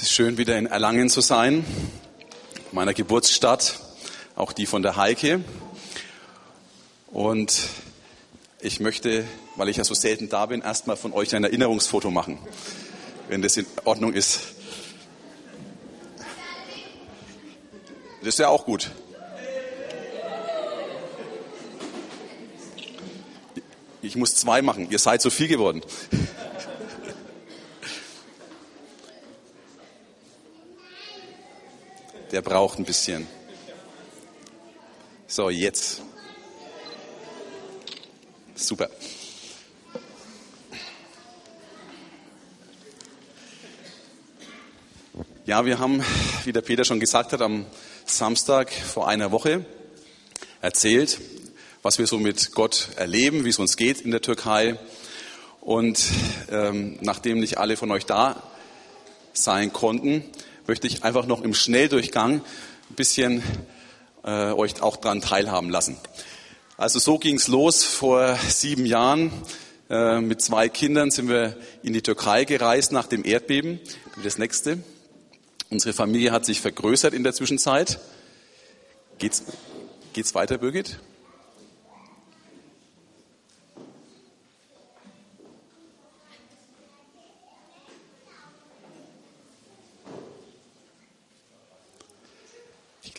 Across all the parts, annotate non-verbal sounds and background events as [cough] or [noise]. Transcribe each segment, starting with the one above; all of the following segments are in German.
Es ist schön, wieder in Erlangen zu sein, meiner Geburtsstadt, auch die von der Heike. Und ich möchte, weil ich ja so selten da bin, erstmal von euch ein Erinnerungsfoto machen, wenn das in Ordnung ist. Das ist ja auch gut. Ich muss zwei machen. Ihr seid so viel geworden. Der braucht ein bisschen. So, jetzt. Super. Ja, wir haben, wie der Peter schon gesagt hat, am Samstag vor einer Woche erzählt, was wir so mit Gott erleben, wie es uns geht in der Türkei. Und ähm, nachdem nicht alle von euch da sein konnten, möchte ich einfach noch im Schnelldurchgang ein bisschen äh, euch auch daran teilhaben lassen. Also so ging es los vor sieben Jahren. Äh, mit zwei Kindern sind wir in die Türkei gereist nach dem Erdbeben. Das nächste. Unsere Familie hat sich vergrößert in der Zwischenzeit. Geht's, geht's weiter, Birgit?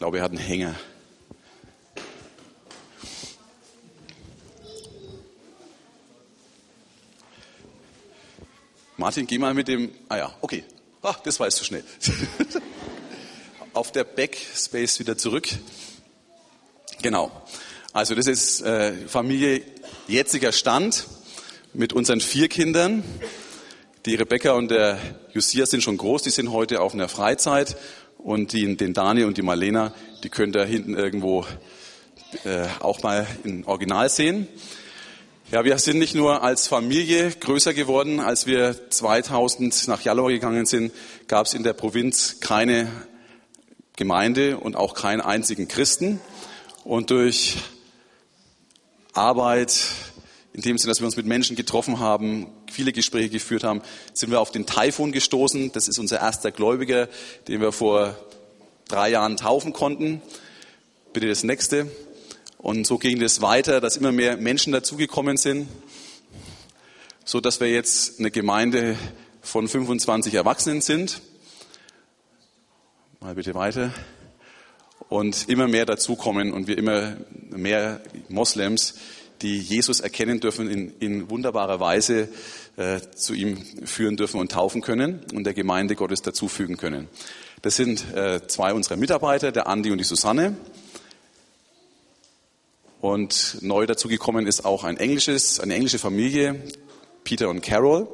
Glaube, er hat einen Hänger. Martin, geh mal mit dem. Ah ja, okay. Ach, das war jetzt zu schnell. [laughs] Auf der Backspace wieder zurück. Genau. Also das ist äh, Familie jetziger Stand mit unseren vier Kindern. Die Rebecca und der Josia sind schon groß, die sind heute auf einer Freizeit und die, den Dani und die Marlena, die könnt ihr hinten irgendwo äh, auch mal im Original sehen. Ja, wir sind nicht nur als Familie größer geworden. Als wir 2000 nach Jallow gegangen sind, gab es in der Provinz keine Gemeinde und auch keinen einzigen Christen. Und durch Arbeit, in dem Sinne, dass wir uns mit Menschen getroffen haben, viele Gespräche geführt haben, sind wir auf den Taifun gestoßen. Das ist unser erster Gläubiger, den wir vor drei Jahren taufen konnten. Bitte das nächste. Und so ging es weiter, dass immer mehr Menschen dazugekommen sind, so dass wir jetzt eine Gemeinde von 25 Erwachsenen sind. Mal bitte weiter. Und immer mehr dazukommen und wir immer mehr Moslems die Jesus erkennen dürfen, in, in wunderbarer Weise äh, zu ihm führen dürfen und taufen können und der Gemeinde Gottes dazufügen können. Das sind äh, zwei unserer Mitarbeiter, der Andi und die Susanne. Und neu dazugekommen ist auch ein englisches, eine englische Familie, Peter und Carol.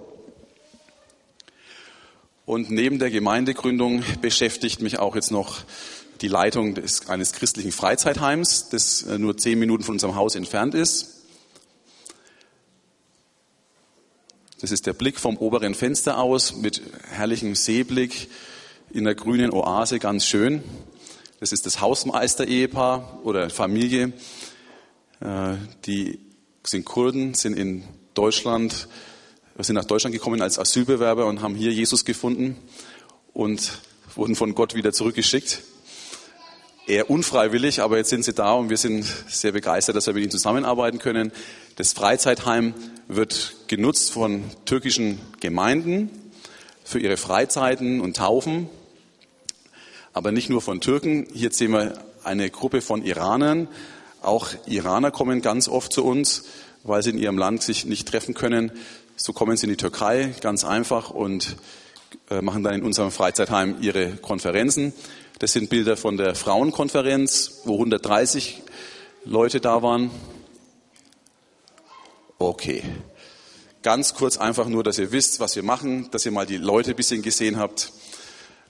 Und neben der Gemeindegründung beschäftigt mich auch jetzt noch die Leitung des, eines christlichen Freizeitheims, das äh, nur zehn Minuten von unserem Haus entfernt ist. Das ist der Blick vom oberen Fenster aus mit herrlichem Seeblick in der grünen Oase, ganz schön. Das ist das Hausmeister-Ehepaar oder Familie. Äh, die sind Kurden, sind in Deutschland, sind nach Deutschland gekommen als Asylbewerber und haben hier Jesus gefunden und wurden von Gott wieder zurückgeschickt. Eher unfreiwillig, aber jetzt sind sie da und wir sind sehr begeistert, dass wir mit ihnen zusammenarbeiten können. Das Freizeitheim wird genutzt von türkischen Gemeinden für ihre Freizeiten und Taufen, aber nicht nur von Türken. Hier sehen wir eine Gruppe von Iranern. Auch Iraner kommen ganz oft zu uns, weil sie in ihrem Land sich nicht treffen können. So kommen sie in die Türkei ganz einfach und äh, machen dann in unserem Freizeitheim ihre Konferenzen. Das sind Bilder von der Frauenkonferenz, wo 130 Leute da waren. Okay. Ganz kurz einfach nur, dass ihr wisst, was wir machen, dass ihr mal die Leute ein bisschen gesehen habt.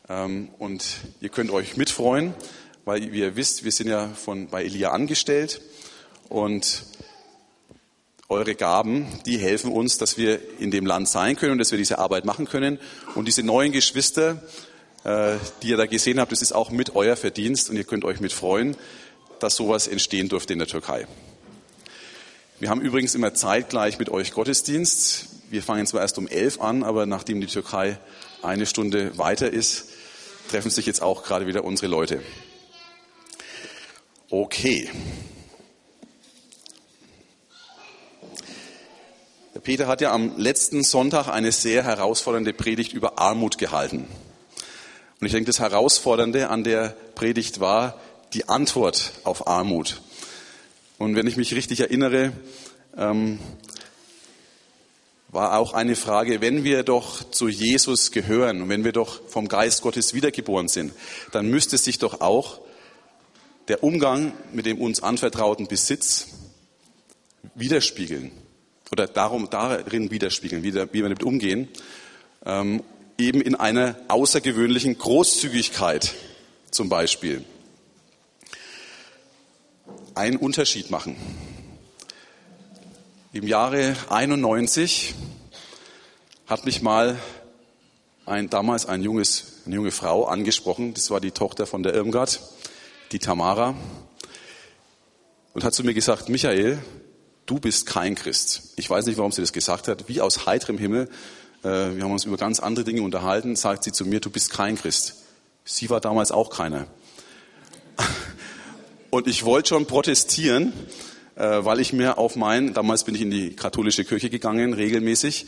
Ähm, und ihr könnt euch mitfreuen, weil wie ihr wisst, wir sind ja von, bei Elia angestellt und eure Gaben, die helfen uns, dass wir in dem Land sein können und dass wir diese Arbeit machen können. Und diese neuen Geschwister, die ihr da gesehen habt, das ist auch mit euer Verdienst und ihr könnt euch mitfreuen, dass sowas entstehen durfte in der Türkei. Wir haben übrigens immer zeitgleich mit euch Gottesdienst. Wir fangen zwar erst um elf an, aber nachdem die Türkei eine Stunde weiter ist, treffen sich jetzt auch gerade wieder unsere Leute. Okay. Der Peter hat ja am letzten Sonntag eine sehr herausfordernde Predigt über Armut gehalten. Und ich denke, das Herausfordernde an der Predigt war die Antwort auf Armut. Und wenn ich mich richtig erinnere, ähm, war auch eine Frage, wenn wir doch zu Jesus gehören und wenn wir doch vom Geist Gottes wiedergeboren sind, dann müsste sich doch auch der Umgang mit dem uns anvertrauten Besitz widerspiegeln oder darum, darin widerspiegeln, wie, wir damit umgehen, ähm, eben in einer außergewöhnlichen Großzügigkeit zum Beispiel. Einen Unterschied machen. Im Jahre 91 hat mich mal ein, damals ein junges, eine junge Frau angesprochen. Das war die Tochter von der Irmgard, die Tamara. Und hat zu mir gesagt, Michael, du bist kein Christ. Ich weiß nicht, warum sie das gesagt hat. Wie aus heiterem Himmel. Äh, wir haben uns über ganz andere Dinge unterhalten. Sagt sie zu mir, du bist kein Christ. Sie war damals auch keiner. [laughs] Und ich wollte schon protestieren, äh, weil ich mir auf mein, damals bin ich in die katholische Kirche gegangen, regelmäßig,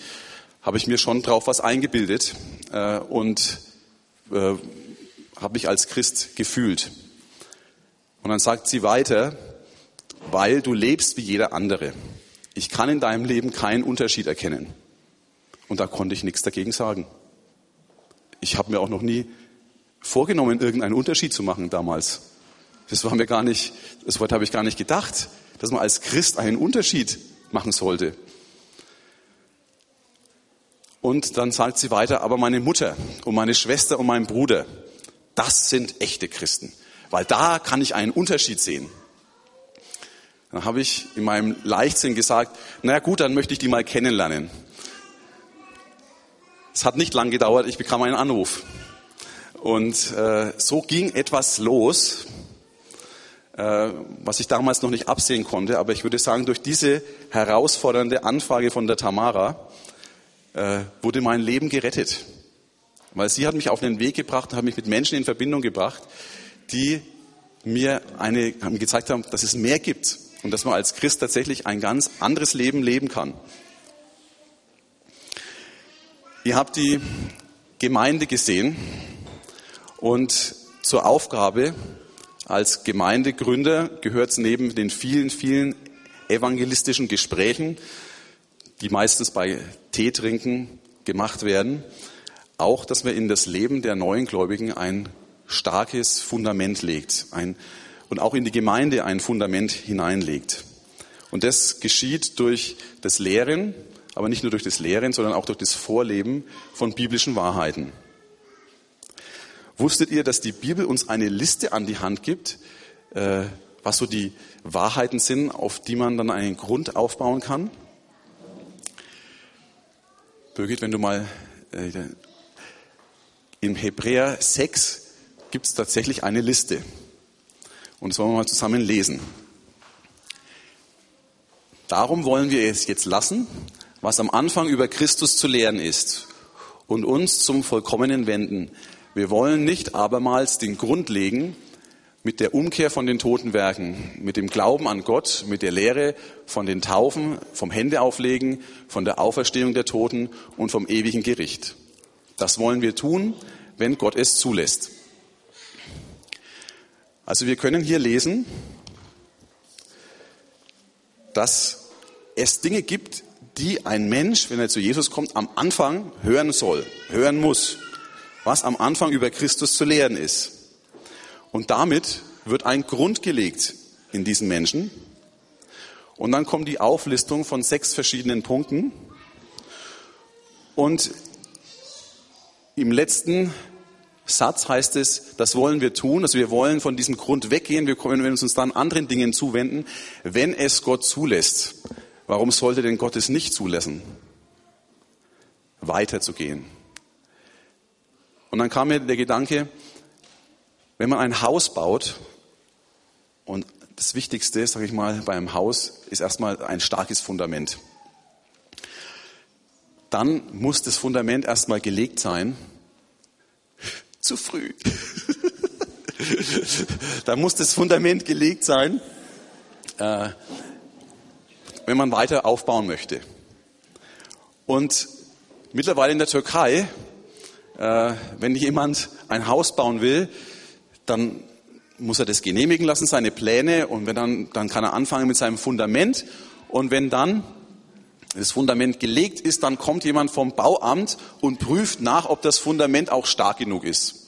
habe ich mir schon drauf was eingebildet äh, und habe mich als Christ gefühlt. Und dann sagt sie weiter, weil du lebst wie jeder andere. Ich kann in deinem Leben keinen Unterschied erkennen. Und da konnte ich nichts dagegen sagen. Ich habe mir auch noch nie vorgenommen, irgendeinen Unterschied zu machen damals. Das war mir gar nicht, das Wort habe ich gar nicht gedacht dass man als Christ einen Unterschied machen sollte. Und dann sagt sie weiter, aber meine Mutter und meine Schwester und mein Bruder, das sind echte Christen, weil da kann ich einen Unterschied sehen. Dann habe ich in meinem Leichtsinn gesagt, naja gut, dann möchte ich die mal kennenlernen. Es hat nicht lang gedauert, ich bekam einen Anruf. Und äh, so ging etwas los, äh, was ich damals noch nicht absehen konnte. Aber ich würde sagen, durch diese herausfordernde Anfrage von der Tamara äh, wurde mein Leben gerettet. Weil sie hat mich auf den Weg gebracht und hat mich mit Menschen in Verbindung gebracht, die mir eine, haben gezeigt haben, dass es mehr gibt und dass man als Christ tatsächlich ein ganz anderes Leben leben kann. Ihr habt die Gemeinde gesehen und zur Aufgabe als Gemeindegründer gehört es neben den vielen, vielen evangelistischen Gesprächen, die meistens bei Tee trinken gemacht werden, auch, dass man in das Leben der neuen Gläubigen ein starkes Fundament legt ein, und auch in die Gemeinde ein Fundament hineinlegt. Und das geschieht durch das Lehren, aber nicht nur durch das Lehren, sondern auch durch das Vorleben von biblischen Wahrheiten. Wusstet ihr, dass die Bibel uns eine Liste an die Hand gibt, äh, was so die Wahrheiten sind, auf die man dann einen Grund aufbauen kann? Birgit, wenn du mal äh, im Hebräer 6 gibt es tatsächlich eine Liste. Und das wollen wir mal zusammen lesen. Darum wollen wir es jetzt lassen, was am Anfang über Christus zu lehren ist, und uns zum Vollkommenen wenden, wir wollen nicht abermals den Grund legen mit der Umkehr von den toten Werken, mit dem Glauben an Gott, mit der Lehre von den Taufen, vom Händeauflegen, von der Auferstehung der Toten und vom ewigen Gericht. Das wollen wir tun, wenn Gott es zulässt. Also wir können hier lesen, dass es Dinge gibt, die ein Mensch, wenn er zu Jesus kommt, am Anfang hören soll, hören muss was am Anfang über Christus zu lehren ist. Und damit wird ein Grund gelegt in diesen Menschen. Und dann kommt die Auflistung von sechs verschiedenen Punkten. Und im letzten Satz heißt es, das wollen wir tun, also wir wollen von diesem Grund weggehen, wir können uns dann anderen Dingen zuwenden, wenn es Gott zulässt. Warum sollte denn Gott es nicht zulassen, weiterzugehen? Und dann kam mir der Gedanke, wenn man ein Haus baut, und das Wichtigste, sage ich mal, bei einem Haus ist erstmal ein starkes Fundament. Dann muss das Fundament erstmal gelegt sein [laughs] zu früh. [laughs] da muss das Fundament gelegt sein, äh, wenn man weiter aufbauen möchte. Und mittlerweile in der Türkei, äh, wenn jemand ein Haus bauen will, dann muss er das genehmigen lassen, seine Pläne, und wenn dann, dann kann er anfangen mit seinem Fundament. Und wenn dann das Fundament gelegt ist, dann kommt jemand vom Bauamt und prüft nach, ob das Fundament auch stark genug ist.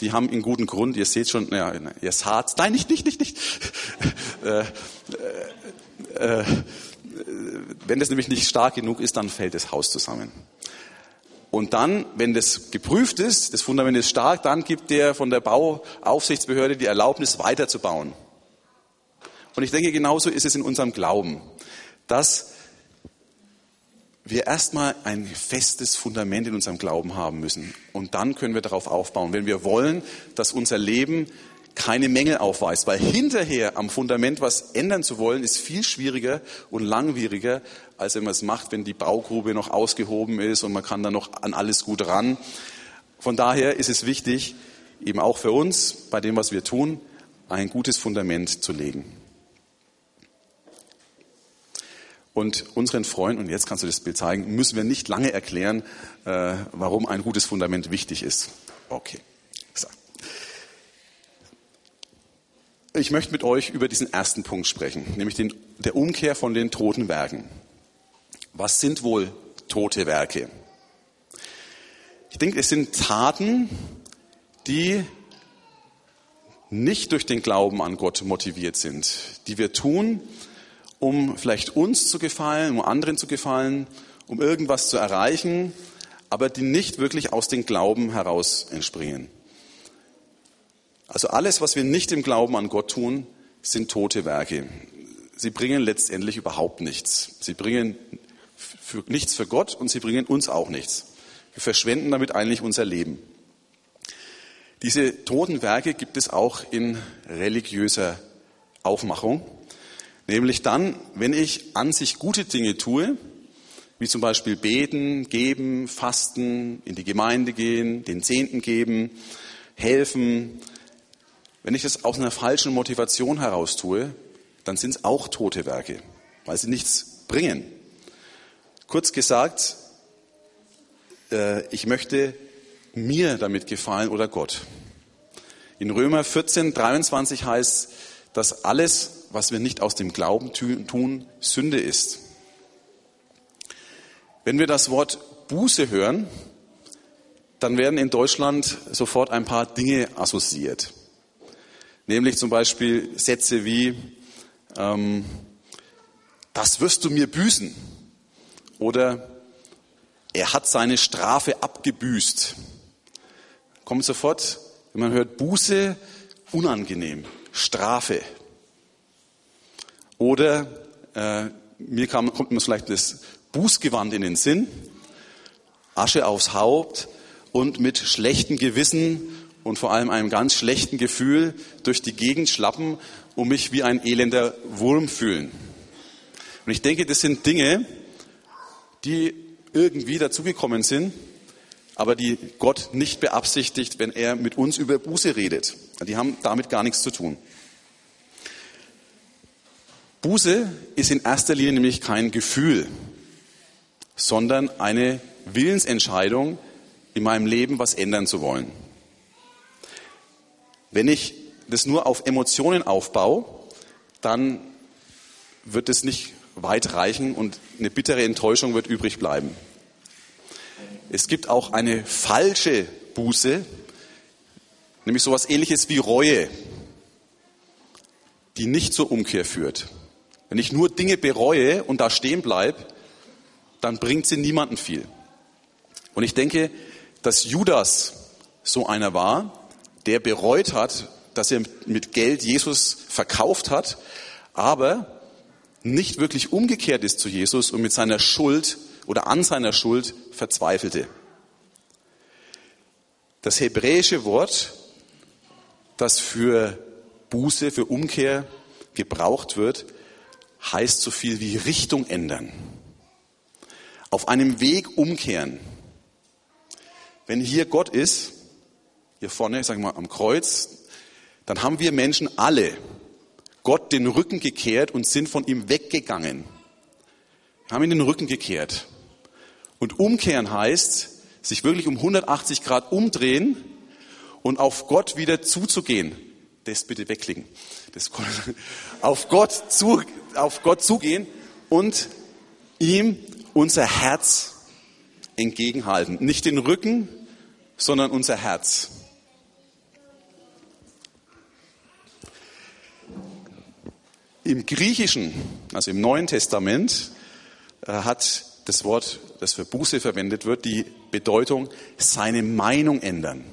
Die haben einen guten Grund, ihr seht schon, ja, ihr Harz, nein, nicht, nicht, nicht, nicht. [laughs] äh, äh, äh, wenn das nämlich nicht stark genug ist, dann fällt das Haus zusammen. Und dann, wenn das geprüft ist, das Fundament ist stark, dann gibt der von der Bauaufsichtsbehörde die Erlaubnis weiterzubauen. Und ich denke, genauso ist es in unserem Glauben, dass wir erstmal ein festes Fundament in unserem Glauben haben müssen. Und dann können wir darauf aufbauen, wenn wir wollen, dass unser Leben keine Mängel aufweist. Weil hinterher am Fundament was ändern zu wollen, ist viel schwieriger und langwieriger, als wenn man es macht, wenn die Baugrube noch ausgehoben ist und man kann da noch an alles gut ran. Von daher ist es wichtig, eben auch für uns, bei dem, was wir tun, ein gutes Fundament zu legen. Und unseren Freunden, und jetzt kannst du das Bild zeigen, müssen wir nicht lange erklären, äh, warum ein gutes Fundament wichtig ist. Okay. Ich möchte mit euch über diesen ersten Punkt sprechen, nämlich den, der Umkehr von den toten Werken. Was sind wohl tote Werke? Ich denke, es sind Taten, die nicht durch den Glauben an Gott motiviert sind, die wir tun, um vielleicht uns zu gefallen, um anderen zu gefallen, um irgendwas zu erreichen, aber die nicht wirklich aus dem Glauben heraus entspringen. Also alles, was wir nicht im Glauben an Gott tun, sind tote Werke. Sie bringen letztendlich überhaupt nichts. Sie bringen für, nichts für Gott und sie bringen uns auch nichts. Wir verschwenden damit eigentlich unser Leben. Diese toten Werke gibt es auch in religiöser Aufmachung. Nämlich dann, wenn ich an sich gute Dinge tue, wie zum Beispiel beten, geben, fasten, in die Gemeinde gehen, den Zehnten geben, helfen. Wenn ich das aus einer falschen Motivation heraus tue, dann sind es auch tote Werke, weil sie nichts bringen. Kurz gesagt, äh, ich möchte mir damit gefallen oder Gott. In Römer 14, 23 heißt, dass alles, was wir nicht aus dem Glauben tun, Sünde ist. Wenn wir das Wort Buße hören, dann werden in Deutschland sofort ein paar Dinge assoziiert. Nämlich zum Beispiel Sätze wie, ähm, das wirst du mir büßen. Oder er hat seine Strafe abgebüßt. Kommt sofort, wenn man hört Buße, unangenehm, Strafe. Oder äh, mir kam, kommt mir vielleicht das Bußgewand in den Sinn, Asche aufs Haupt und mit schlechtem Gewissen und vor allem einem ganz schlechten Gefühl durch die Gegend schlappen und mich wie ein elender Wurm fühlen. Und ich denke, das sind Dinge, die irgendwie dazugekommen sind, aber die Gott nicht beabsichtigt, wenn er mit uns über Buße redet. Die haben damit gar nichts zu tun. Buße ist in erster Linie nämlich kein Gefühl, sondern eine Willensentscheidung, in meinem Leben was ändern zu wollen. Wenn ich das nur auf Emotionen aufbaue, dann wird es nicht weit reichen und eine bittere Enttäuschung wird übrig bleiben. Es gibt auch eine falsche Buße, nämlich sowas ähnliches wie Reue, die nicht zur Umkehr führt. Wenn ich nur Dinge bereue und da stehen bleibe, dann bringt sie niemanden viel. Und ich denke, dass Judas so einer war, der bereut hat, dass er mit Geld Jesus verkauft hat, aber nicht wirklich umgekehrt ist zu Jesus und mit seiner Schuld oder an seiner Schuld verzweifelte. Das hebräische Wort, das für Buße, für Umkehr gebraucht wird, heißt so viel wie Richtung ändern. Auf einem Weg umkehren. Wenn hier Gott ist hier vorne, sagen wir mal, am Kreuz, dann haben wir Menschen alle Gott den Rücken gekehrt und sind von ihm weggegangen. Wir haben ihn den Rücken gekehrt. Und umkehren heißt, sich wirklich um 180 Grad umdrehen und auf Gott wieder zuzugehen. Das bitte wegklicken. Das, [laughs] auf, Gott zu, auf Gott zugehen und ihm unser Herz entgegenhalten. Nicht den Rücken, sondern unser Herz. Im Griechischen, also im Neuen Testament, äh, hat das Wort, das für Buße verwendet wird, die Bedeutung seine Meinung ändern.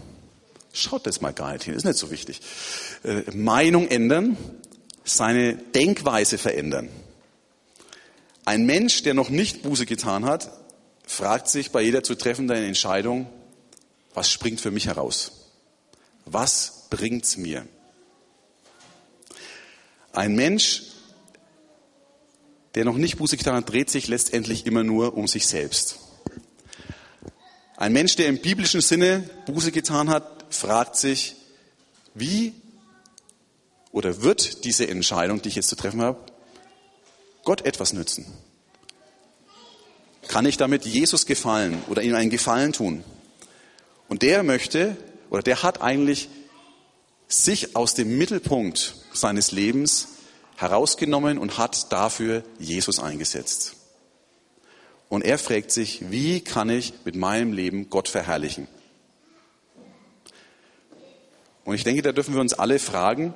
Schaut das mal gar nicht hin, ist nicht so wichtig. Äh, Meinung ändern, seine Denkweise verändern. Ein Mensch, der noch nicht Buße getan hat, fragt sich bei jeder zu treffenden Entscheidung, was springt für mich heraus? Was bringt's mir? Ein Mensch, der noch nicht Buße getan hat, dreht sich letztendlich immer nur um sich selbst. Ein Mensch, der im biblischen Sinne Buße getan hat, fragt sich, wie oder wird diese Entscheidung, die ich jetzt zu treffen habe, Gott etwas nützen? Kann ich damit Jesus gefallen oder ihm einen Gefallen tun? Und der möchte oder der hat eigentlich sich aus dem Mittelpunkt seines Lebens herausgenommen und hat dafür Jesus eingesetzt. Und er fragt sich, wie kann ich mit meinem Leben Gott verherrlichen? Und ich denke, da dürfen wir uns alle fragen,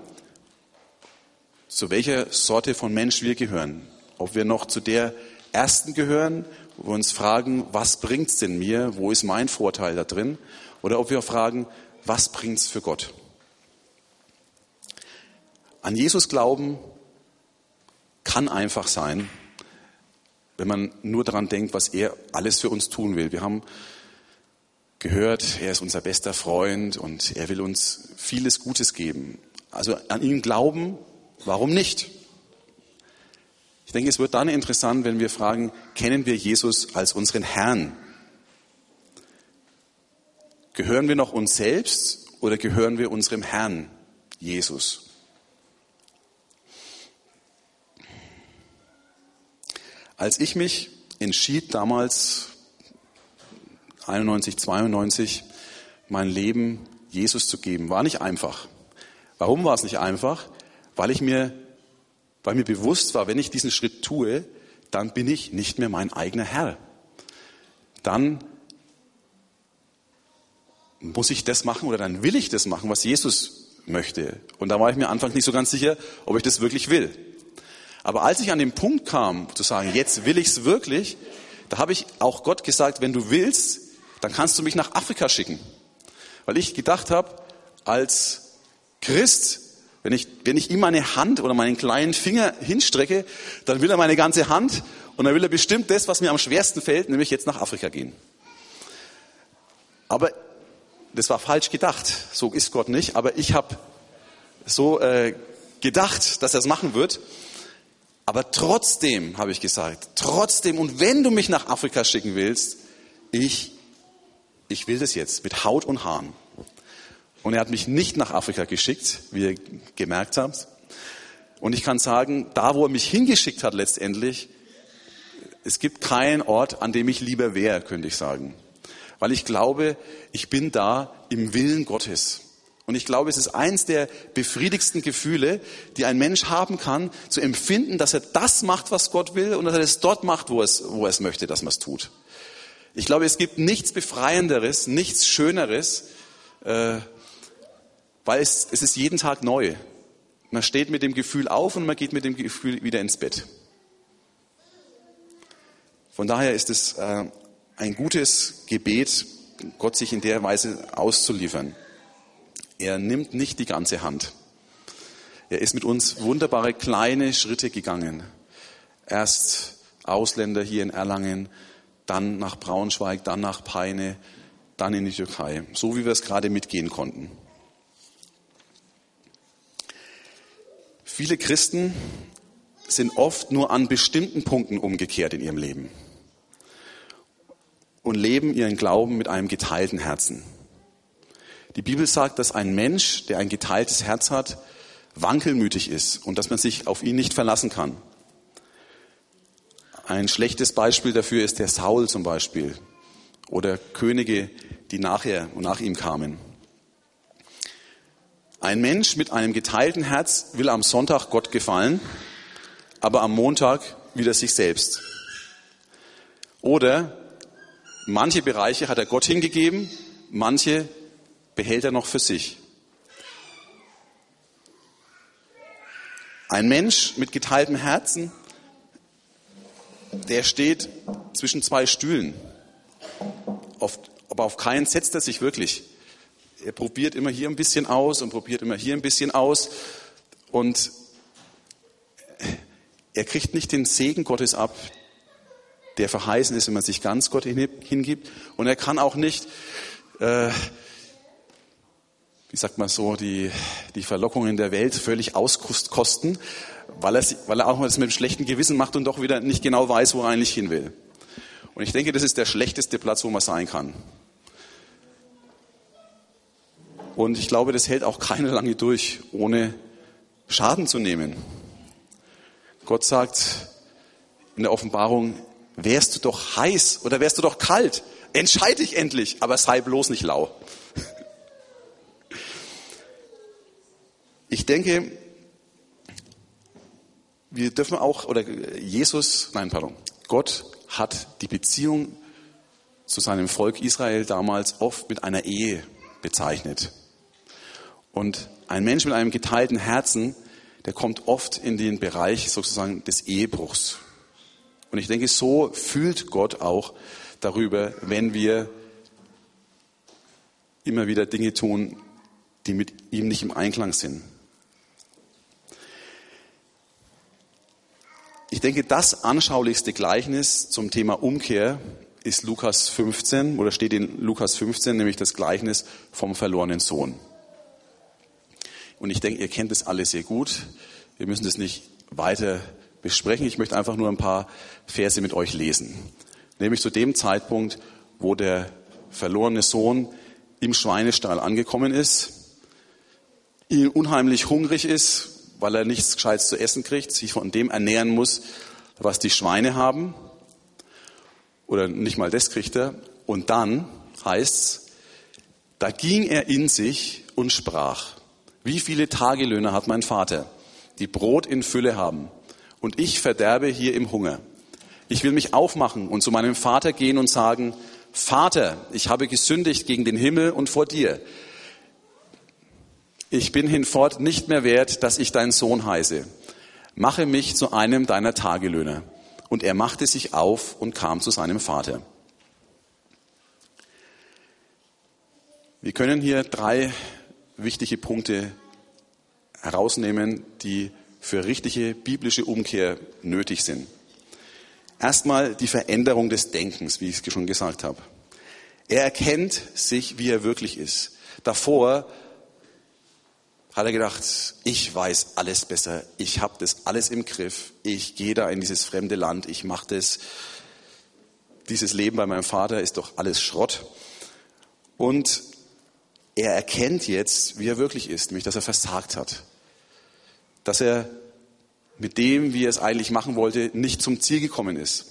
zu welcher Sorte von Mensch wir gehören. Ob wir noch zu der ersten gehören, wo wir uns fragen, was bringt's denn mir? Wo ist mein Vorteil da drin? Oder ob wir fragen, was bringt's für Gott? An Jesus glauben kann einfach sein, wenn man nur daran denkt, was er alles für uns tun will. Wir haben gehört, er ist unser bester Freund und er will uns vieles Gutes geben. Also an ihn glauben, warum nicht? Ich denke, es wird dann interessant, wenn wir fragen, kennen wir Jesus als unseren Herrn? Gehören wir noch uns selbst oder gehören wir unserem Herrn, Jesus? Als ich mich entschied damals, 91, 92, mein Leben Jesus zu geben, war nicht einfach. Warum war es nicht einfach? Weil ich mir, weil mir bewusst war, wenn ich diesen Schritt tue, dann bin ich nicht mehr mein eigener Herr. Dann muss ich das machen oder dann will ich das machen, was Jesus möchte. Und da war ich mir anfangs nicht so ganz sicher, ob ich das wirklich will. Aber als ich an den Punkt kam, zu sagen, jetzt will ich's wirklich, da habe ich auch Gott gesagt, wenn du willst, dann kannst du mich nach Afrika schicken. Weil ich gedacht habe, als Christ, wenn ich, wenn ich ihm meine Hand oder meinen kleinen Finger hinstrecke, dann will er meine ganze Hand und dann will er bestimmt das, was mir am schwersten fällt, nämlich jetzt nach Afrika gehen. Aber das war falsch gedacht. So ist Gott nicht. Aber ich habe so äh, gedacht, dass er es machen wird. Aber trotzdem, habe ich gesagt, trotzdem, und wenn du mich nach Afrika schicken willst, ich, ich will das jetzt mit Haut und Haaren. Und er hat mich nicht nach Afrika geschickt, wie ihr gemerkt habt. Und ich kann sagen, da wo er mich hingeschickt hat letztendlich, es gibt keinen Ort, an dem ich lieber wäre, könnte ich sagen. Weil ich glaube, ich bin da im Willen Gottes. Und ich glaube, es ist eins der befriedigsten Gefühle, die ein Mensch haben kann, zu empfinden, dass er das macht, was Gott will und dass er es dort macht, wo, es, wo er es möchte, dass man es tut. Ich glaube, es gibt nichts Befreienderes, nichts Schöneres, äh, weil es, es ist jeden Tag neu. Man steht mit dem Gefühl auf und man geht mit dem Gefühl wieder ins Bett. Von daher ist es äh, ein gutes Gebet, Gott sich in der Weise auszuliefern. Er nimmt nicht die ganze Hand. Er ist mit uns wunderbare kleine Schritte gegangen. Erst Ausländer hier in Erlangen, dann nach Braunschweig, dann nach Peine, dann in die Türkei. So wie wir es gerade mitgehen konnten. Viele Christen sind oft nur an bestimmten Punkten umgekehrt in ihrem Leben und leben ihren Glauben mit einem geteilten Herzen. Die Bibel sagt, dass ein Mensch, der ein geteiltes Herz hat, wankelmütig ist und dass man sich auf ihn nicht verlassen kann. Ein schlechtes Beispiel dafür ist der Saul zum Beispiel oder Könige, die nachher und nach ihm kamen. Ein Mensch mit einem geteilten Herz will am Sonntag Gott gefallen, aber am Montag wieder sich selbst. Oder manche Bereiche hat er Gott hingegeben, manche behält er noch für sich. Ein Mensch mit geteiltem Herzen, der steht zwischen zwei Stühlen. Auf, aber auf keinen setzt er sich wirklich. Er probiert immer hier ein bisschen aus und probiert immer hier ein bisschen aus. Und er kriegt nicht den Segen Gottes ab, der verheißen ist, wenn man sich ganz Gott hingibt. Und er kann auch nicht äh, wie sagt man so, die, die Verlockungen der Welt völlig auskosten, weil er, weil er auch mal das mit einem schlechten Gewissen macht und doch wieder nicht genau weiß, wo er eigentlich hin will. Und ich denke, das ist der schlechteste Platz, wo man sein kann. Und ich glaube, das hält auch keiner lange durch, ohne Schaden zu nehmen. Gott sagt in der Offenbarung, wärst du doch heiß oder wärst du doch kalt, entscheide dich endlich, aber sei bloß nicht lau. Ich denke, wir dürfen auch, oder Jesus, nein, pardon, Gott hat die Beziehung zu seinem Volk Israel damals oft mit einer Ehe bezeichnet. Und ein Mensch mit einem geteilten Herzen, der kommt oft in den Bereich sozusagen des Ehebruchs. Und ich denke, so fühlt Gott auch darüber, wenn wir immer wieder Dinge tun, die mit ihm nicht im Einklang sind. Ich denke, das anschaulichste Gleichnis zum Thema Umkehr ist Lukas 15 oder steht in Lukas 15, nämlich das Gleichnis vom verlorenen Sohn. Und ich denke, ihr kennt es alle sehr gut. Wir müssen das nicht weiter besprechen. Ich möchte einfach nur ein paar Verse mit euch lesen. Nämlich zu dem Zeitpunkt, wo der verlorene Sohn im Schweinestall angekommen ist, unheimlich hungrig ist, weil er nichts Gescheites zu essen kriegt, sich von dem ernähren muss, was die Schweine haben. Oder nicht mal das kriegt er. Und dann heißt's, da ging er in sich und sprach, wie viele Tagelöhner hat mein Vater, die Brot in Fülle haben, und ich verderbe hier im Hunger. Ich will mich aufmachen und zu meinem Vater gehen und sagen, Vater, ich habe gesündigt gegen den Himmel und vor dir ich bin hinfort nicht mehr wert, dass ich dein Sohn heiße. Mache mich zu einem deiner Tagelöhner. Und er machte sich auf und kam zu seinem Vater. Wir können hier drei wichtige Punkte herausnehmen, die für richtige biblische Umkehr nötig sind. Erstmal die Veränderung des Denkens, wie ich es schon gesagt habe. Er erkennt sich, wie er wirklich ist. Davor hat er gedacht, ich weiß alles besser, ich habe das alles im Griff, ich gehe da in dieses fremde Land, ich mache das. Dieses Leben bei meinem Vater ist doch alles Schrott. Und er erkennt jetzt, wie er wirklich ist, nämlich dass er versagt hat. Dass er mit dem, wie er es eigentlich machen wollte, nicht zum Ziel gekommen ist.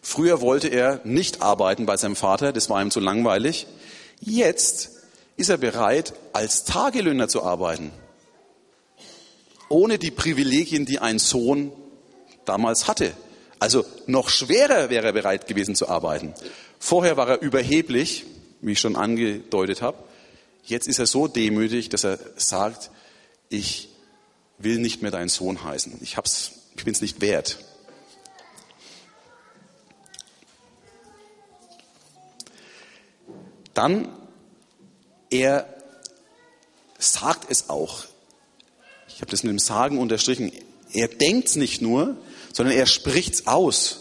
Früher wollte er nicht arbeiten bei seinem Vater, das war ihm zu langweilig. Jetzt ist er bereit, als Tagelöhner zu arbeiten. Ohne die Privilegien, die ein Sohn damals hatte. Also noch schwerer wäre er bereit gewesen zu arbeiten. Vorher war er überheblich, wie ich schon angedeutet habe. Jetzt ist er so demütig, dass er sagt, ich will nicht mehr dein Sohn heißen. Ich, ich bin es nicht wert. Dann er sagt es auch. Ich habe das mit dem Sagen unterstrichen. Er denkt es nicht nur, sondern er spricht es aus.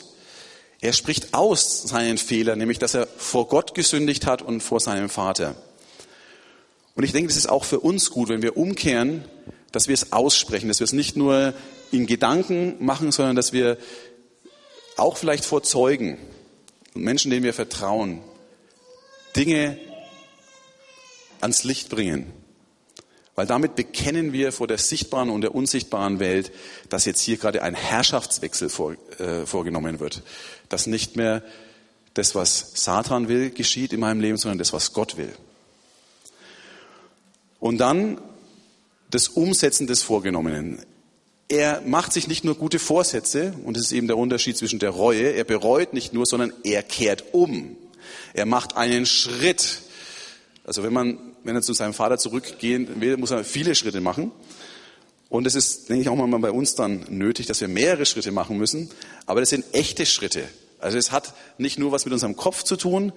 Er spricht aus seinen Fehler, nämlich dass er vor Gott gesündigt hat und vor seinem Vater. Und ich denke, das ist auch für uns gut, wenn wir umkehren, dass wir es aussprechen, dass wir es nicht nur in Gedanken machen, sondern dass wir auch vielleicht vor Zeugen und Menschen, denen wir vertrauen, Dinge ans Licht bringen. Weil damit bekennen wir vor der sichtbaren und der unsichtbaren Welt, dass jetzt hier gerade ein Herrschaftswechsel vor, äh, vorgenommen wird. Dass nicht mehr das, was Satan will, geschieht in meinem Leben, sondern das, was Gott will. Und dann das Umsetzen des Vorgenommenen. Er macht sich nicht nur gute Vorsätze, und das ist eben der Unterschied zwischen der Reue, er bereut nicht nur, sondern er kehrt um. Er macht einen Schritt. Also wenn man, wenn er zu seinem Vater zurückgehen will, muss er viele Schritte machen. Und es ist, denke ich, auch mal bei uns dann nötig, dass wir mehrere Schritte machen müssen. Aber das sind echte Schritte. Also es hat nicht nur was mit unserem Kopf zu tun,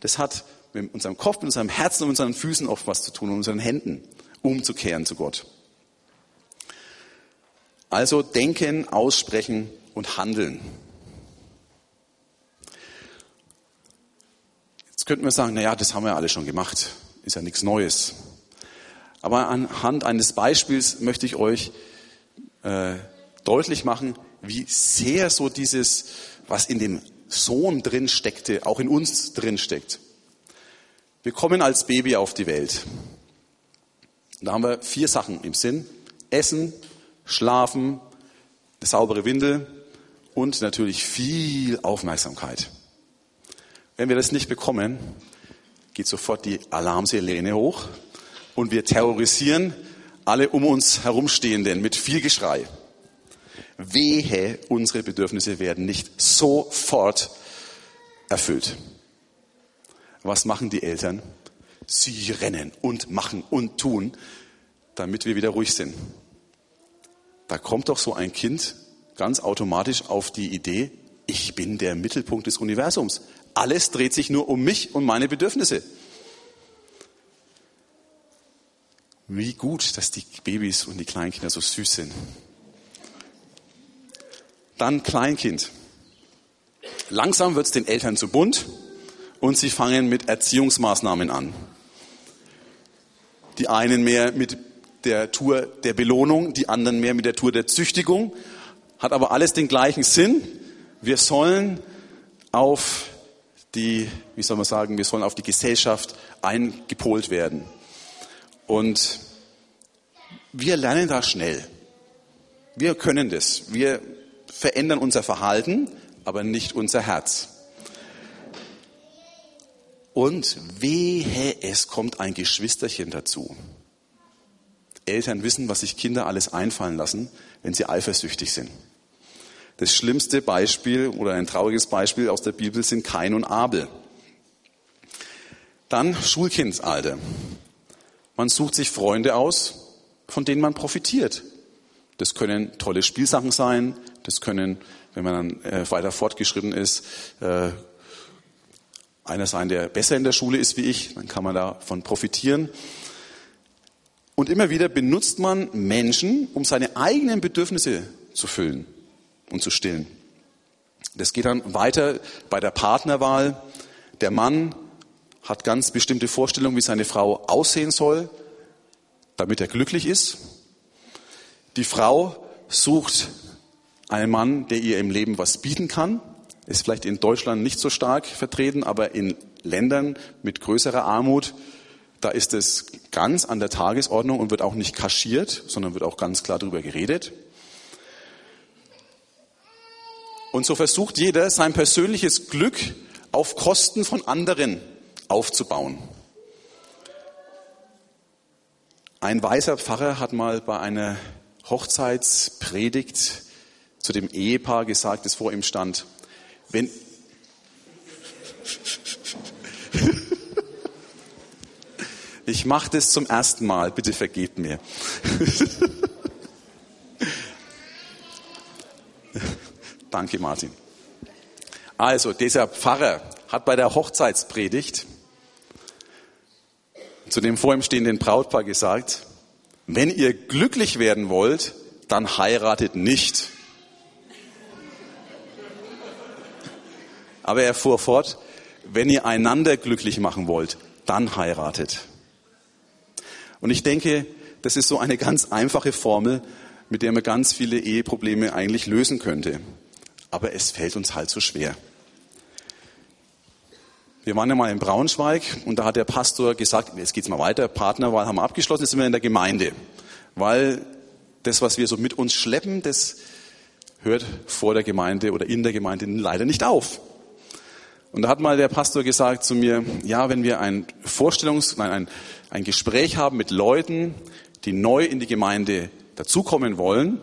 das hat mit unserem Kopf, mit unserem Herzen und unseren Füßen oft was zu tun, und unseren Händen, umzukehren zu Gott. Also denken, aussprechen und handeln. Könnten wir sagen, na ja, das haben wir alle schon gemacht, ist ja nichts Neues. Aber anhand eines Beispiels möchte ich euch äh, deutlich machen, wie sehr so dieses, was in dem Sohn drin steckte, auch in uns drin steckt. Wir kommen als Baby auf die Welt. Da haben wir vier Sachen im Sinn. Essen, Schlafen, eine saubere Windel und natürlich viel Aufmerksamkeit. Wenn wir das nicht bekommen, geht sofort die Alarmsirene hoch und wir terrorisieren alle um uns herumstehenden mit viel Geschrei. Wehe, unsere Bedürfnisse werden nicht sofort erfüllt. Was machen die Eltern? Sie rennen und machen und tun, damit wir wieder ruhig sind. Da kommt doch so ein Kind ganz automatisch auf die Idee, ich bin der Mittelpunkt des Universums. Alles dreht sich nur um mich und meine Bedürfnisse. Wie gut, dass die Babys und die Kleinkinder so süß sind. Dann Kleinkind. Langsam wird es den Eltern zu bunt und sie fangen mit Erziehungsmaßnahmen an. Die einen mehr mit der Tour der Belohnung, die anderen mehr mit der Tour der Züchtigung, hat aber alles den gleichen Sinn. Wir sollen auf die, wie soll man sagen, wir sollen auf die Gesellschaft eingepolt werden. Und wir lernen da schnell. Wir können das. Wir verändern unser Verhalten, aber nicht unser Herz. Und wehe, es kommt ein Geschwisterchen dazu. Eltern wissen, was sich Kinder alles einfallen lassen, wenn sie eifersüchtig sind. Das schlimmste Beispiel oder ein trauriges Beispiel aus der Bibel sind Kain und Abel. Dann Schulkindsalter. Man sucht sich Freunde aus, von denen man profitiert. Das können tolle Spielsachen sein, das können, wenn man dann äh, weiter fortgeschritten ist, äh, einer sein, der besser in der Schule ist wie ich, dann kann man davon profitieren. Und immer wieder benutzt man Menschen, um seine eigenen Bedürfnisse zu füllen und zu stillen. Das geht dann weiter bei der Partnerwahl. Der Mann hat ganz bestimmte Vorstellungen, wie seine Frau aussehen soll, damit er glücklich ist. Die Frau sucht einen Mann, der ihr im Leben was bieten kann. Ist vielleicht in Deutschland nicht so stark vertreten, aber in Ländern mit größerer Armut da ist es ganz an der Tagesordnung und wird auch nicht kaschiert, sondern wird auch ganz klar darüber geredet. Und so versucht jeder, sein persönliches Glück auf Kosten von anderen aufzubauen. Ein weiser Pfarrer hat mal bei einer Hochzeitspredigt zu dem Ehepaar gesagt, das vor ihm stand, wenn, [laughs] Ich mache das zum ersten Mal. Bitte vergebt mir. [laughs] Danke, Martin. Also, dieser Pfarrer hat bei der Hochzeitspredigt zu dem vor ihm stehenden Brautpaar gesagt, wenn ihr glücklich werden wollt, dann heiratet nicht. Aber er fuhr fort, wenn ihr einander glücklich machen wollt, dann heiratet. Und ich denke, das ist so eine ganz einfache Formel, mit der man ganz viele Eheprobleme eigentlich lösen könnte. Aber es fällt uns halt so schwer. Wir waren ja mal in Braunschweig und da hat der Pastor gesagt, jetzt geht's mal weiter, Partnerwahl haben wir abgeschlossen, jetzt sind wir in der Gemeinde. Weil das, was wir so mit uns schleppen, das hört vor der Gemeinde oder in der Gemeinde leider nicht auf. Und da hat mal der Pastor gesagt zu mir, ja, wenn wir ein Vorstellungs-, nein, ein, ein Gespräch haben mit Leuten, die neu in die Gemeinde dazukommen wollen,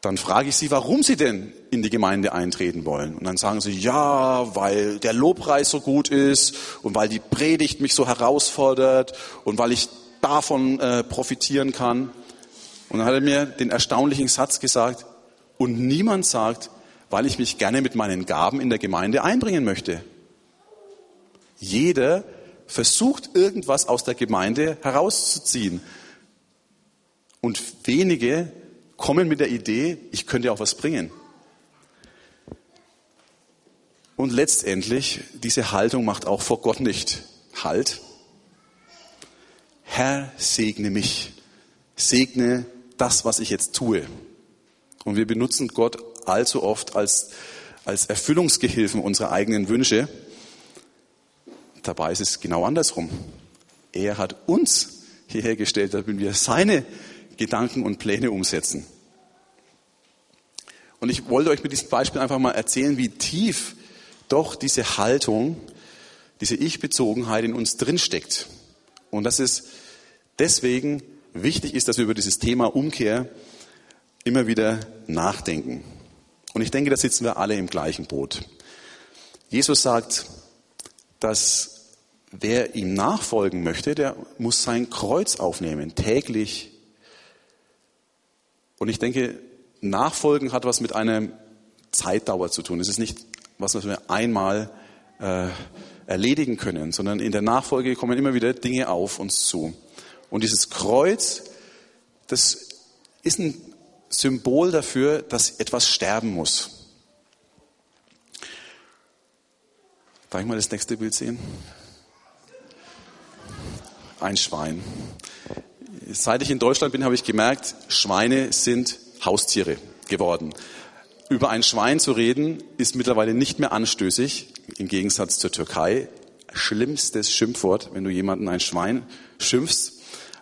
dann frage ich sie, warum sie denn in die Gemeinde eintreten wollen. Und dann sagen sie, ja, weil der Lobpreis so gut ist und weil die Predigt mich so herausfordert und weil ich davon äh, profitieren kann. Und dann hat er mir den erstaunlichen Satz gesagt, und niemand sagt, weil ich mich gerne mit meinen Gaben in der Gemeinde einbringen möchte. Jeder versucht irgendwas aus der Gemeinde herauszuziehen. Und wenige kommen mit der Idee, ich könnte auch was bringen. Und letztendlich, diese Haltung macht auch vor Gott nicht Halt. Herr, segne mich. Segne das, was ich jetzt tue. Und wir benutzen Gott allzu oft als, als Erfüllungsgehilfen unserer eigenen Wünsche. Dabei ist es genau andersrum. Er hat uns hierher gestellt, damit wir seine Gedanken und Pläne umsetzen. Und ich wollte euch mit diesem Beispiel einfach mal erzählen, wie tief doch diese Haltung, diese Ich-Bezogenheit in uns drinsteckt. Und dass es deswegen wichtig ist, dass wir über dieses Thema Umkehr immer wieder nachdenken. Und ich denke, da sitzen wir alle im gleichen Boot. Jesus sagt, dass wer ihm nachfolgen möchte, der muss sein Kreuz aufnehmen, täglich. Und ich denke, Nachfolgen hat was mit einer Zeitdauer zu tun. Es ist nicht was, was wir einmal äh, erledigen können, sondern in der Nachfolge kommen immer wieder Dinge auf uns zu. Und dieses Kreuz, das ist ein Symbol dafür, dass etwas sterben muss. Darf ich mal das nächste Bild sehen? Ein Schwein. Seit ich in Deutschland bin, habe ich gemerkt, Schweine sind Haustiere geworden. Über ein Schwein zu reden, ist mittlerweile nicht mehr anstößig, im Gegensatz zur Türkei. Schlimmstes Schimpfwort, wenn du jemanden ein Schwein schimpfst.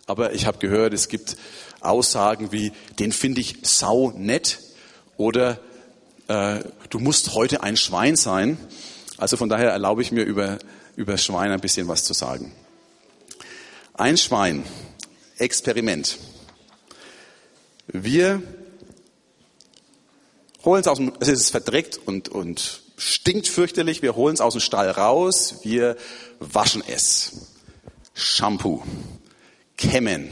Aber ich habe gehört, es gibt Aussagen wie, den finde ich sau nett oder äh, du musst heute ein Schwein sein. Also von daher erlaube ich mir über, über Schwein ein bisschen was zu sagen. Ein Schwein, Experiment. Wir holen es aus dem, es ist verdreckt und, und stinkt fürchterlich, wir holen es aus dem Stall raus, wir waschen es. Shampoo, kämmen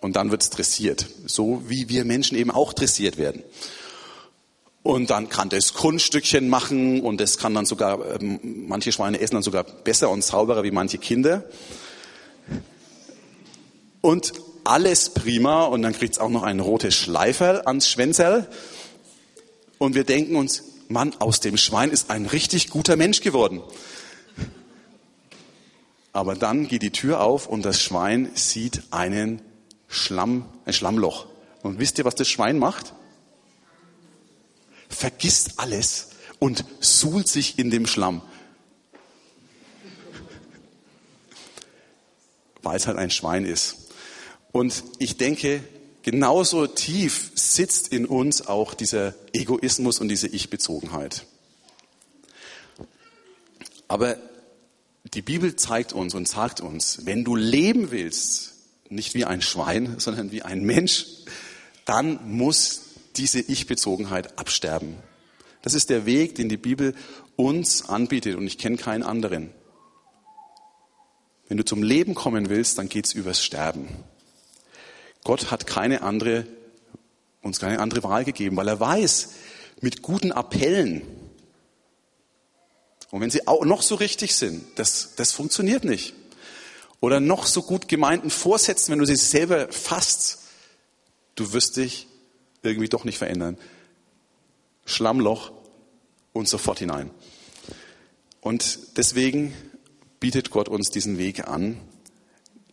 und dann wird es dressiert. So wie wir Menschen eben auch dressiert werden. Und dann kann das Kunststückchen machen und es kann dann sogar, ähm, manche Schweine essen dann sogar besser und sauberer wie manche Kinder. Und alles prima und dann kriegt es auch noch ein rotes Schleiferl ans Schwänzerl und wir denken uns, Mann, aus dem Schwein ist ein richtig guter Mensch geworden. Aber dann geht die Tür auf und das Schwein sieht einen Schlamm, ein Schlammloch. Und wisst ihr, was das Schwein macht? Vergisst alles und suhlt sich in dem Schlamm. Weil es halt ein Schwein ist. Und ich denke, genauso tief sitzt in uns auch dieser Egoismus und diese Ich-Bezogenheit. Aber die Bibel zeigt uns und sagt uns, wenn du leben willst, nicht wie ein Schwein, sondern wie ein Mensch, dann muss diese Ich-Bezogenheit absterben. Das ist der Weg, den die Bibel uns anbietet und ich kenne keinen anderen. Wenn du zum Leben kommen willst, dann geht's übers Sterben. Gott hat keine andere, uns keine andere Wahl gegeben, weil er weiß, mit guten Appellen, und wenn sie auch noch so richtig sind, das, das funktioniert nicht. Oder noch so gut gemeinten Vorsätzen, wenn du sie selber fasst, du wirst dich irgendwie doch nicht verändern. Schlammloch und sofort hinein. Und deswegen bietet Gott uns diesen Weg an.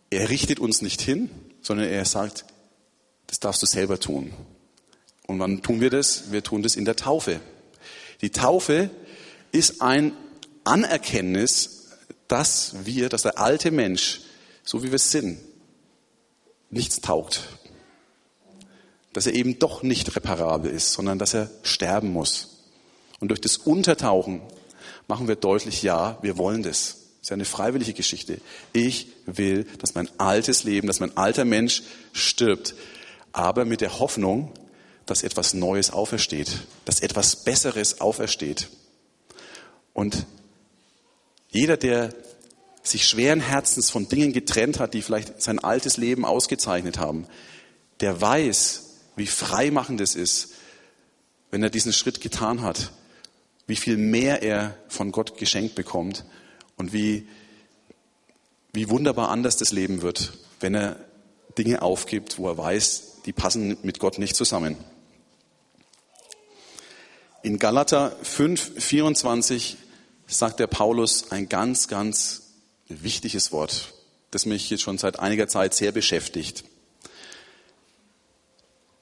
Er richtet uns nicht hin, sondern er sagt, das darfst du selber tun. Und wann tun wir das? Wir tun das in der Taufe. Die Taufe ist ein Anerkenntnis, dass wir, dass der alte Mensch, so wie wir sind, nichts taugt. Dass er eben doch nicht reparabel ist, sondern dass er sterben muss. Und durch das Untertauchen machen wir deutlich, ja, wir wollen das. Ist ja eine freiwillige Geschichte. Ich will, dass mein altes Leben, dass mein alter Mensch stirbt, aber mit der Hoffnung, dass etwas Neues aufersteht, dass etwas Besseres aufersteht. Und jeder, der sich schweren Herzens von Dingen getrennt hat, die vielleicht sein altes Leben ausgezeichnet haben, der weiß, wie freimachend es ist, wenn er diesen Schritt getan hat, wie viel mehr er von Gott geschenkt bekommt und wie, wie wunderbar anders das Leben wird, wenn er Dinge aufgibt, wo er weiß, die passen mit Gott nicht zusammen. In Galater 5, 24 sagt der Paulus ein ganz, ganz wichtiges Wort, das mich jetzt schon seit einiger Zeit sehr beschäftigt.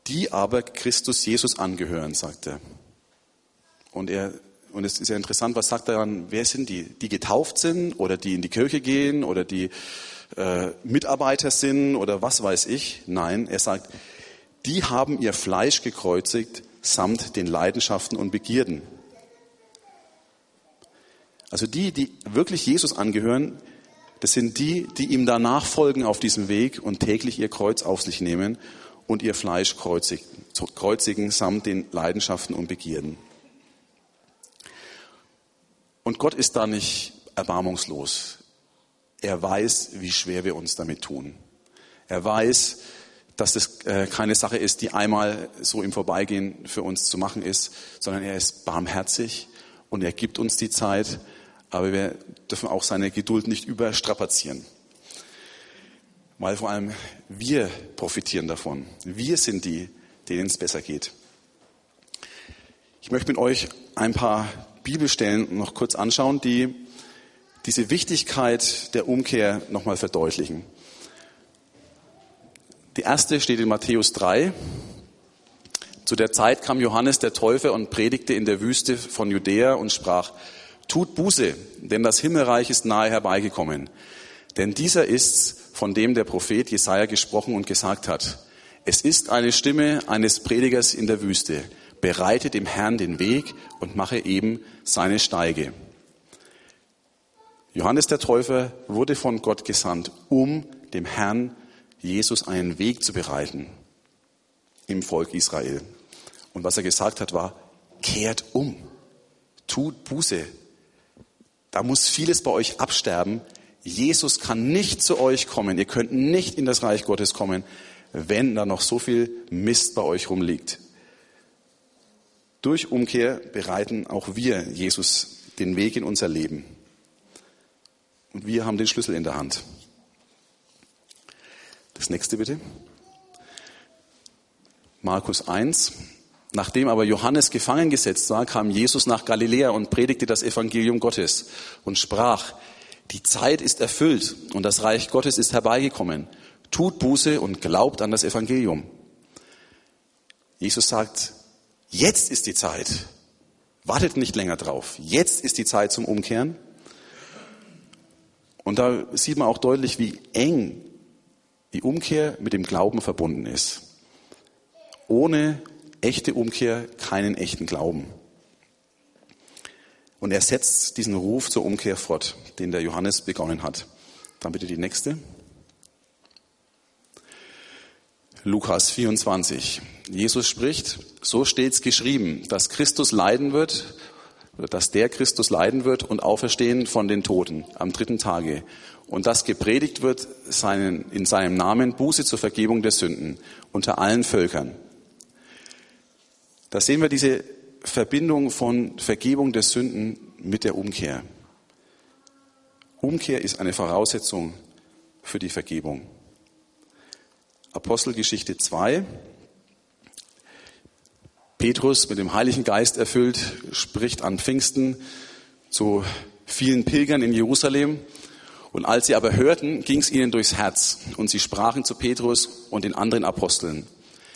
Die aber Christus Jesus angehören, sagt er. Und er und es ist ja interessant, was sagt er dann, wer sind die? Die getauft sind oder die in die Kirche gehen oder die äh, Mitarbeiter sind oder was weiß ich? Nein, er sagt, die haben ihr Fleisch gekreuzigt samt den Leidenschaften und Begierden. Also die, die wirklich Jesus angehören, das sind die, die ihm danach folgen auf diesem Weg und täglich ihr Kreuz auf sich nehmen und ihr Fleisch kreuzigen, kreuzigen samt den Leidenschaften und Begierden. Und Gott ist da nicht erbarmungslos. Er weiß, wie schwer wir uns damit tun. Er weiß, dass das äh, keine Sache ist, die einmal so im Vorbeigehen für uns zu machen ist, sondern er ist barmherzig und er gibt uns die Zeit, aber wir dürfen auch seine Geduld nicht überstrapazieren. Weil vor allem wir profitieren davon. Wir sind die, denen es besser geht. Ich möchte mit euch ein paar Bibelstellen noch kurz anschauen, die diese Wichtigkeit der Umkehr nochmal verdeutlichen. Die erste steht in Matthäus 3. Zu der Zeit kam Johannes der Täufer und predigte in der Wüste von Judäa und sprach, tut Buße, denn das Himmelreich ist nahe herbeigekommen. Denn dieser ist's, von dem der Prophet Jesaja gesprochen und gesagt hat. Es ist eine Stimme eines Predigers in der Wüste. Bereite dem Herrn den Weg und mache eben seine Steige. Johannes der Täufer wurde von Gott gesandt, um dem Herrn Jesus einen Weg zu bereiten im Volk Israel. Und was er gesagt hat, war, kehrt um, tut Buße. Da muss vieles bei euch absterben. Jesus kann nicht zu euch kommen. Ihr könnt nicht in das Reich Gottes kommen, wenn da noch so viel Mist bei euch rumliegt. Durch Umkehr bereiten auch wir Jesus den Weg in unser Leben. Und wir haben den Schlüssel in der Hand. Das nächste bitte. Markus 1. Nachdem aber Johannes gefangen gesetzt war, kam Jesus nach Galiläa und predigte das Evangelium Gottes und sprach, die Zeit ist erfüllt und das Reich Gottes ist herbeigekommen. Tut Buße und glaubt an das Evangelium. Jesus sagt, jetzt ist die Zeit. Wartet nicht länger drauf. Jetzt ist die Zeit zum Umkehren. Und da sieht man auch deutlich, wie eng die Umkehr mit dem Glauben verbunden ist. Ohne echte Umkehr keinen echten Glauben. Und er setzt diesen Ruf zur Umkehr fort, den der Johannes begonnen hat. Dann bitte die nächste. Lukas 24. Jesus spricht, so steht's geschrieben, dass Christus leiden wird, dass der Christus leiden wird und auferstehen von den Toten am dritten Tage und dass gepredigt wird seinen, in seinem Namen Buße zur Vergebung der Sünden unter allen Völkern. Da sehen wir diese Verbindung von Vergebung der Sünden mit der Umkehr. Umkehr ist eine Voraussetzung für die Vergebung. Apostelgeschichte 2. Petrus mit dem Heiligen Geist erfüllt spricht an Pfingsten zu vielen Pilgern in Jerusalem und als sie aber hörten, ging es ihnen durchs Herz und sie sprachen zu Petrus und den anderen Aposteln.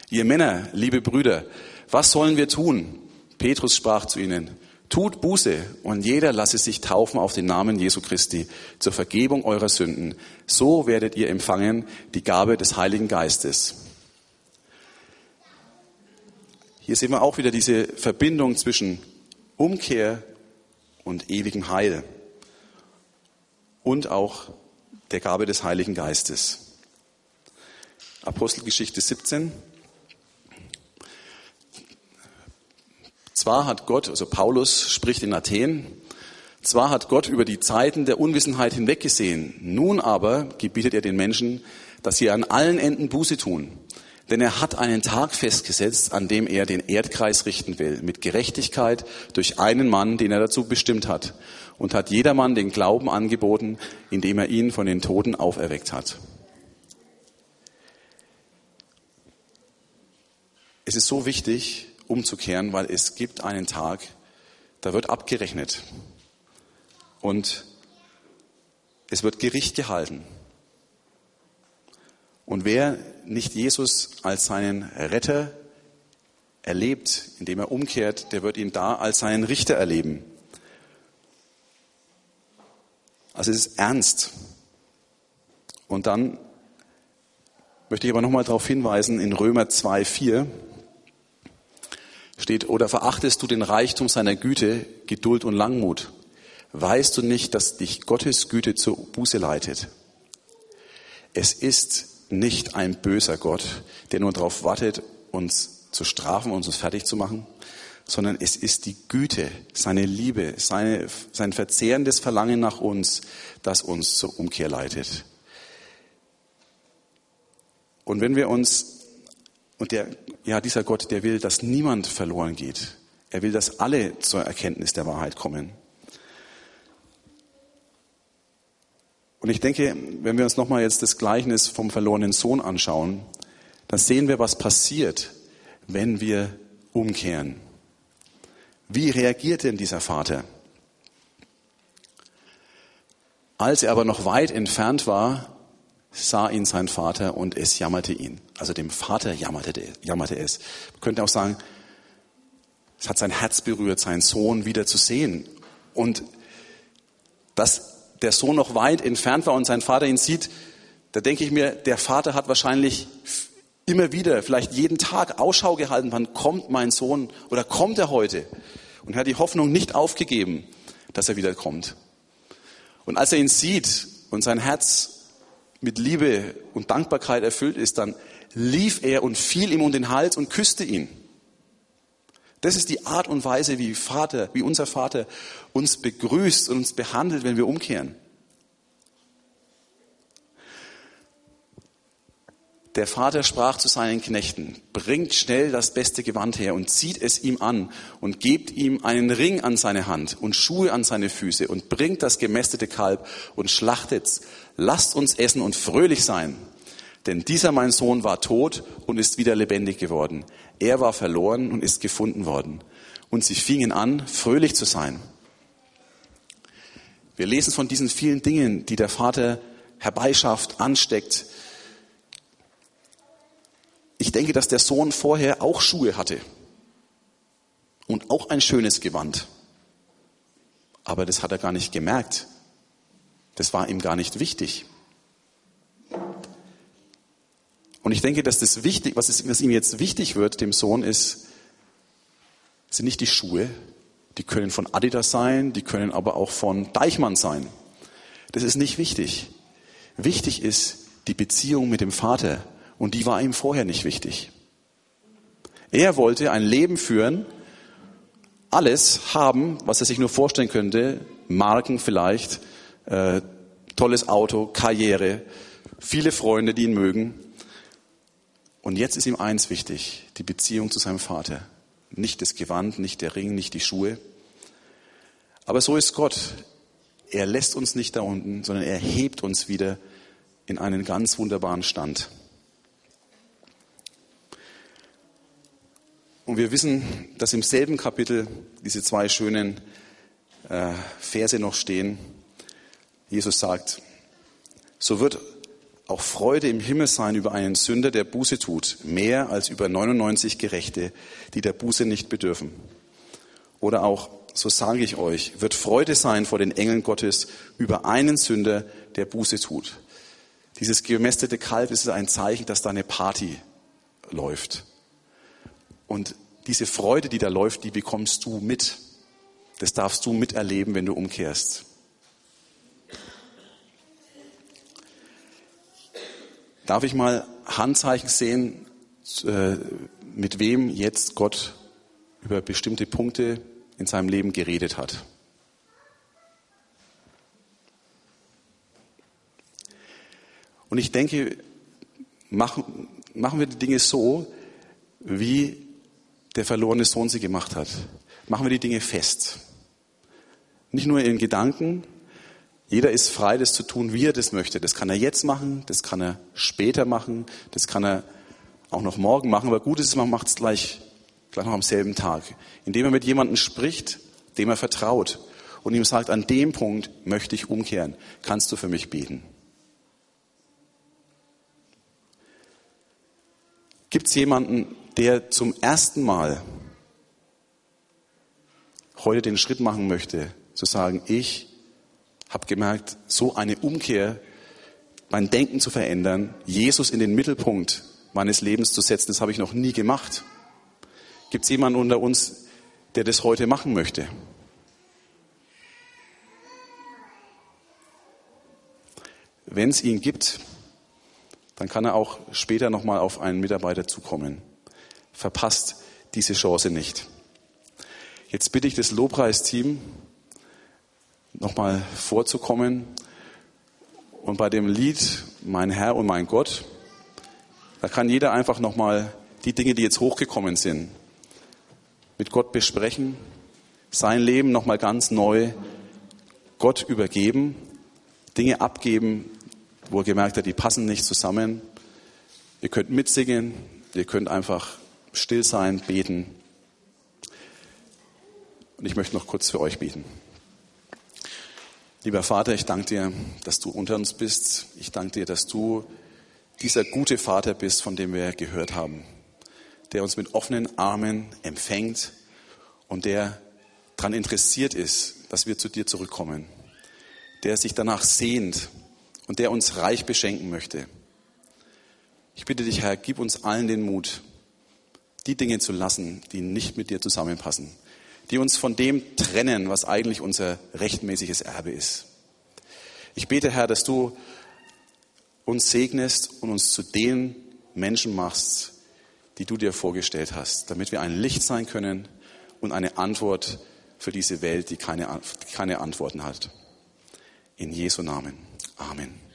Ihr Männer, liebe Brüder, was sollen wir tun? Petrus sprach zu ihnen, Tut Buße und jeder lasse sich taufen auf den Namen Jesu Christi zur Vergebung eurer Sünden. So werdet ihr empfangen die Gabe des Heiligen Geistes. Hier sehen wir auch wieder diese Verbindung zwischen Umkehr und ewigem Heil und auch der Gabe des Heiligen Geistes. Apostelgeschichte 17. Zwar hat Gott, also Paulus spricht in Athen, zwar hat Gott über die Zeiten der Unwissenheit hinweggesehen, nun aber gebietet er den Menschen, dass sie an allen Enden Buße tun. Denn er hat einen Tag festgesetzt, an dem er den Erdkreis richten will, mit Gerechtigkeit durch einen Mann, den er dazu bestimmt hat, und hat jedermann den Glauben angeboten, indem er ihn von den Toten auferweckt hat. Es ist so wichtig, umzukehren, weil es gibt einen Tag, da wird abgerechnet. Und es wird Gericht gehalten. Und wer nicht Jesus als seinen Retter erlebt, indem er umkehrt, der wird ihn da als seinen Richter erleben. Also es ist ernst. Und dann möchte ich aber nochmal darauf hinweisen, in Römer 2,4 steht, oder verachtest du den Reichtum seiner Güte, Geduld und Langmut? Weißt du nicht, dass dich Gottes Güte zur Buße leitet? Es ist nicht ein böser Gott, der nur darauf wartet, uns zu strafen, uns fertig zu machen, sondern es ist die Güte, seine Liebe, seine, sein verzehrendes Verlangen nach uns, das uns zur Umkehr leitet. Und wenn wir uns, und der, ja, dieser Gott, der will, dass niemand verloren geht. Er will, dass alle zur Erkenntnis der Wahrheit kommen. Und ich denke, wenn wir uns nochmal jetzt das Gleichnis vom verlorenen Sohn anschauen, dann sehen wir, was passiert, wenn wir umkehren. Wie reagiert denn dieser Vater? Als er aber noch weit entfernt war, sah ihn sein Vater und es jammerte ihn. Also dem Vater jammerte, jammerte es. Man könnte auch sagen, es hat sein Herz berührt, seinen Sohn wieder zu sehen. Und das der Sohn noch weit entfernt war und sein Vater ihn sieht, da denke ich mir, der Vater hat wahrscheinlich immer wieder, vielleicht jeden Tag Ausschau gehalten, wann kommt mein Sohn oder kommt er heute? Und er hat die Hoffnung nicht aufgegeben, dass er wieder kommt. Und als er ihn sieht und sein Herz mit Liebe und Dankbarkeit erfüllt ist, dann lief er und fiel ihm um den Hals und küsste ihn. Das ist die Art und Weise, wie Vater, wie unser Vater uns begrüßt und uns behandelt, wenn wir umkehren. Der Vater sprach zu seinen Knechten, bringt schnell das beste Gewand her und zieht es ihm an und gebt ihm einen Ring an seine Hand und Schuhe an seine Füße und bringt das gemästete Kalb und schlachtet's. Lasst uns essen und fröhlich sein. Denn dieser mein Sohn war tot und ist wieder lebendig geworden. Er war verloren und ist gefunden worden. Und sie fingen an, fröhlich zu sein. Wir lesen von diesen vielen Dingen, die der Vater herbeischafft, ansteckt. Ich denke, dass der Sohn vorher auch Schuhe hatte und auch ein schönes Gewand. Aber das hat er gar nicht gemerkt. Das war ihm gar nicht wichtig. Und ich denke, dass das wichtig, was, ist, was ihm jetzt wichtig wird, dem Sohn, ist, sind nicht die Schuhe. Die können von Adidas sein, die können aber auch von Deichmann sein. Das ist nicht wichtig. Wichtig ist die Beziehung mit dem Vater. Und die war ihm vorher nicht wichtig. Er wollte ein Leben führen, alles haben, was er sich nur vorstellen könnte, Marken vielleicht, äh, tolles Auto, Karriere, viele Freunde, die ihn mögen. Und jetzt ist ihm eins wichtig, die Beziehung zu seinem Vater. Nicht das Gewand, nicht der Ring, nicht die Schuhe. Aber so ist Gott. Er lässt uns nicht da unten, sondern er hebt uns wieder in einen ganz wunderbaren Stand. Und wir wissen, dass im selben Kapitel diese zwei schönen äh, Verse noch stehen. Jesus sagt, so wird auch Freude im Himmel sein über einen Sünder, der Buße tut, mehr als über 99 Gerechte, die der Buße nicht bedürfen. Oder auch, so sage ich euch, wird Freude sein vor den Engeln Gottes über einen Sünder, der Buße tut. Dieses gemästete Kalb ist ein Zeichen, dass da eine Party läuft. Und diese Freude, die da läuft, die bekommst du mit. Das darfst du miterleben, wenn du umkehrst. Darf ich mal Handzeichen sehen, äh, mit wem jetzt Gott über bestimmte Punkte in seinem Leben geredet hat? Und ich denke, machen, machen wir die Dinge so, wie der verlorene Sohn sie gemacht hat. Machen wir die Dinge fest. Nicht nur in Gedanken. Jeder ist frei, das zu tun, wie er das möchte. Das kann er jetzt machen, das kann er später machen, das kann er auch noch morgen machen. Aber gut ist, man macht es gleich, gleich noch am selben Tag. Indem er mit jemandem spricht, dem er vertraut und ihm sagt, an dem Punkt möchte ich umkehren. Kannst du für mich beten? Gibt es jemanden, der zum ersten Mal heute den Schritt machen möchte, zu sagen, ich habe gemerkt, so eine Umkehr, mein Denken zu verändern, Jesus in den Mittelpunkt meines Lebens zu setzen, das habe ich noch nie gemacht. Gibt es jemanden unter uns, der das heute machen möchte? Wenn es ihn gibt, dann kann er auch später nochmal auf einen Mitarbeiter zukommen. Verpasst diese Chance nicht. Jetzt bitte ich das Lobpreisteam, nochmal vorzukommen. Und bei dem Lied Mein Herr und mein Gott, da kann jeder einfach nochmal die Dinge, die jetzt hochgekommen sind, mit Gott besprechen, sein Leben nochmal ganz neu Gott übergeben, Dinge abgeben, wo er gemerkt hat, die passen nicht zusammen. Ihr könnt mitsingen, ihr könnt einfach still sein, beten. Und ich möchte noch kurz für euch beten. Lieber Vater, ich danke dir, dass du unter uns bist. Ich danke dir, dass du dieser gute Vater bist, von dem wir gehört haben, der uns mit offenen Armen empfängt und der daran interessiert ist, dass wir zu dir zurückkommen, der sich danach sehnt und der uns reich beschenken möchte. Ich bitte dich, Herr, gib uns allen den Mut, die Dinge zu lassen, die nicht mit dir zusammenpassen die uns von dem trennen, was eigentlich unser rechtmäßiges Erbe ist. Ich bete, Herr, dass du uns segnest und uns zu den Menschen machst, die du dir vorgestellt hast, damit wir ein Licht sein können und eine Antwort für diese Welt, die keine, keine Antworten hat. In Jesu Namen. Amen.